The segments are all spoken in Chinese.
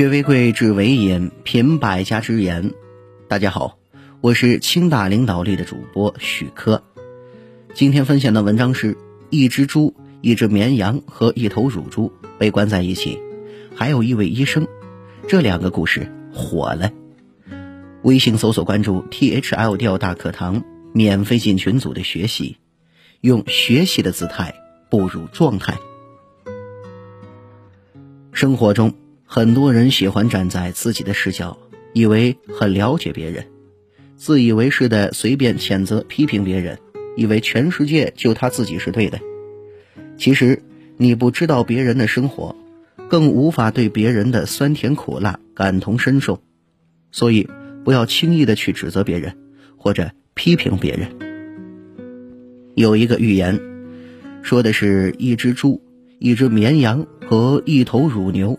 学为贵，知为引，品百家之言。大家好，我是清大领导力的主播许科。今天分享的文章是：一只猪、一只绵羊和一头乳猪被关在一起，还有一位医生。这两个故事火了。微信搜索关注 T H L 调大课堂，免费进群组的学习，用学习的姿态步入状态。生活中，很多人喜欢站在自己的视角，以为很了解别人，自以为是的随便谴责批评别人，以为全世界就他自己是对的。其实，你不知道别人的生活，更无法对别人的酸甜苦辣感同身受，所以不要轻易的去指责别人或者批评别人。有一个寓言，说的是一只猪。一只绵羊和一头乳牛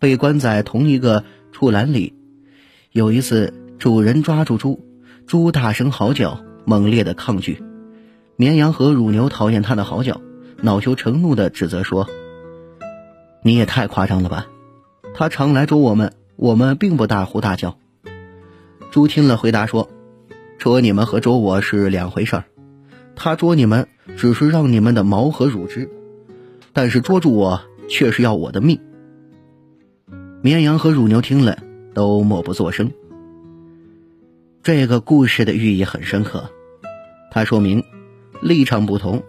被关在同一个畜栏里。有一次，主人抓住猪，猪大声嚎叫，猛烈的抗拒。绵羊和乳牛讨厌它的嚎叫，恼羞成怒的指责说：“你也太夸张了吧！他常来捉我们，我们并不大呼大叫。”猪听了回答说：“捉你们和捉我是两回事儿，他捉你们只是让你们的毛和乳汁。”但是捉住我却是要我的命。绵羊和乳牛听了都默不作声。这个故事的寓意很深刻，它说明立场不同、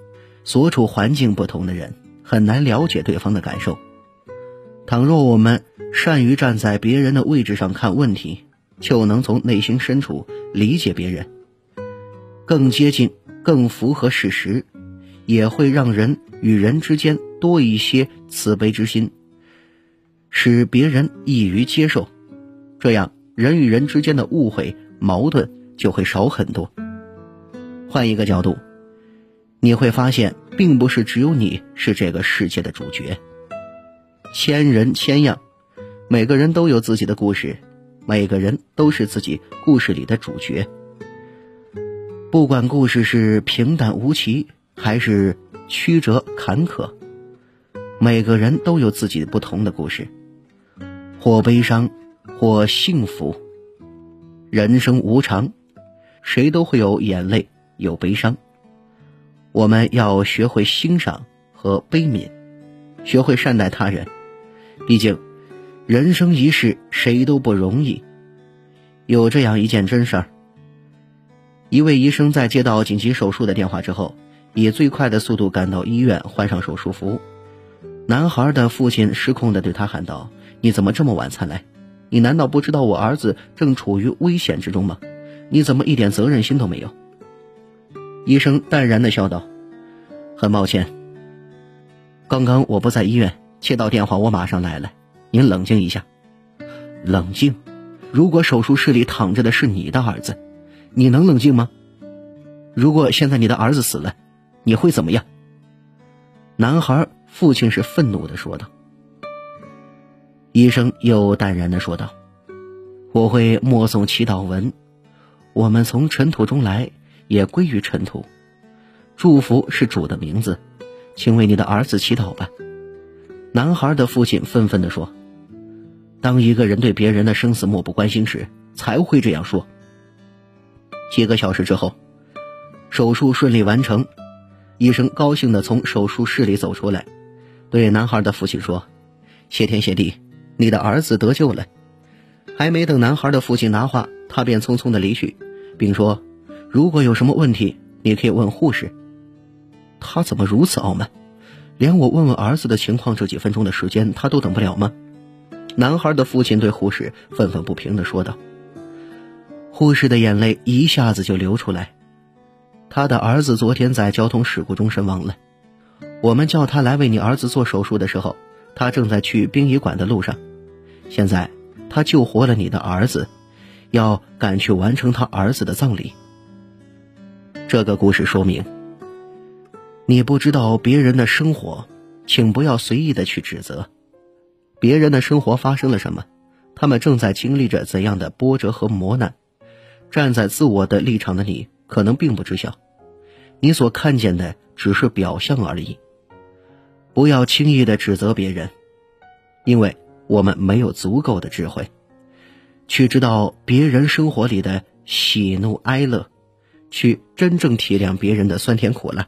所处环境不同的人很难了解对方的感受。倘若我们善于站在别人的位置上看问题，就能从内心深处理解别人，更接近、更符合事实，也会让人与人之间。多一些慈悲之心，使别人易于接受，这样人与人之间的误会、矛盾就会少很多。换一个角度，你会发现，并不是只有你是这个世界的主角。千人千样，每个人都有自己的故事，每个人都是自己故事里的主角。不管故事是平淡无奇，还是曲折坎坷。每个人都有自己不同的故事，或悲伤，或幸福。人生无常，谁都会有眼泪，有悲伤。我们要学会欣赏和悲悯，学会善待他人。毕竟，人生一世，谁都不容易。有这样一件真事儿：一位医生在接到紧急手术的电话之后，以最快的速度赶到医院，换上手术服。男孩的父亲失控地对他喊道：“你怎么这么晚才来？你难道不知道我儿子正处于危险之中吗？你怎么一点责任心都没有？”医生淡然地笑道：“很抱歉，刚刚我不在医院，接到电话我马上来了。您冷静一下，冷静。如果手术室里躺着的是你的儿子，你能冷静吗？如果现在你的儿子死了，你会怎么样？”男孩。父亲是愤怒的说道。医生又淡然的说道：“我会默诵祈祷文，我们从尘土中来，也归于尘土。祝福是主的名字，请为你的儿子祈祷吧。”男孩的父亲愤愤的说：“当一个人对别人的生死漠不关心时，才会这样说。”几个小时之后，手术顺利完成，医生高兴的从手术室里走出来。对男孩的父亲说：“谢天谢地，你的儿子得救了。”还没等男孩的父亲拿话，他便匆匆的离去，并说：“如果有什么问题，你可以问护士。”他怎么如此傲慢？连我问问儿子的情况这几分钟的时间，他都等不了吗？男孩的父亲对护士愤愤不平的说道。护士的眼泪一下子就流出来，他的儿子昨天在交通事故中身亡了。我们叫他来为你儿子做手术的时候，他正在去殡仪馆的路上。现在他救活了你的儿子，要赶去完成他儿子的葬礼。这个故事说明，你不知道别人的生活，请不要随意的去指责。别人的生活发生了什么，他们正在经历着怎样的波折和磨难，站在自我的立场的你，可能并不知晓。你所看见的只是表象而已。不要轻易的指责别人，因为我们没有足够的智慧，去知道别人生活里的喜怒哀乐，去真正体谅别人的酸甜苦辣。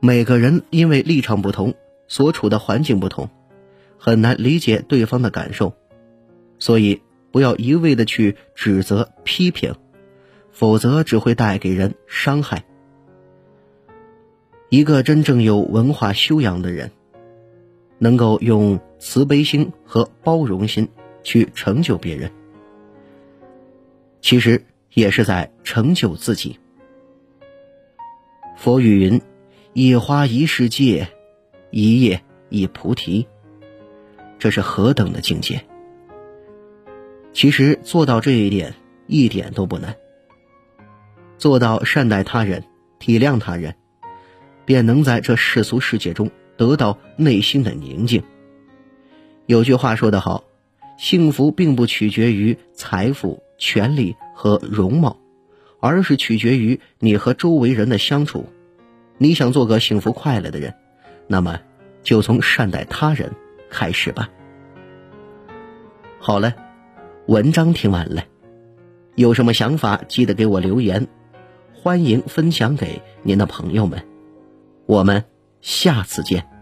每个人因为立场不同，所处的环境不同，很难理解对方的感受，所以不要一味的去指责批评，否则只会带给人伤害。一个真正有文化修养的人，能够用慈悲心和包容心去成就别人，其实也是在成就自己。佛语云：“一花一世界，一叶一菩提。”这是何等的境界！其实做到这一点一点都不难，做到善待他人、体谅他人。便能在这世俗世界中得到内心的宁静。有句话说得好，幸福并不取决于财富、权力和容貌，而是取决于你和周围人的相处。你想做个幸福快乐的人，那么就从善待他人开始吧。好了，文章听完了，有什么想法记得给我留言，欢迎分享给您的朋友们。我们下次见。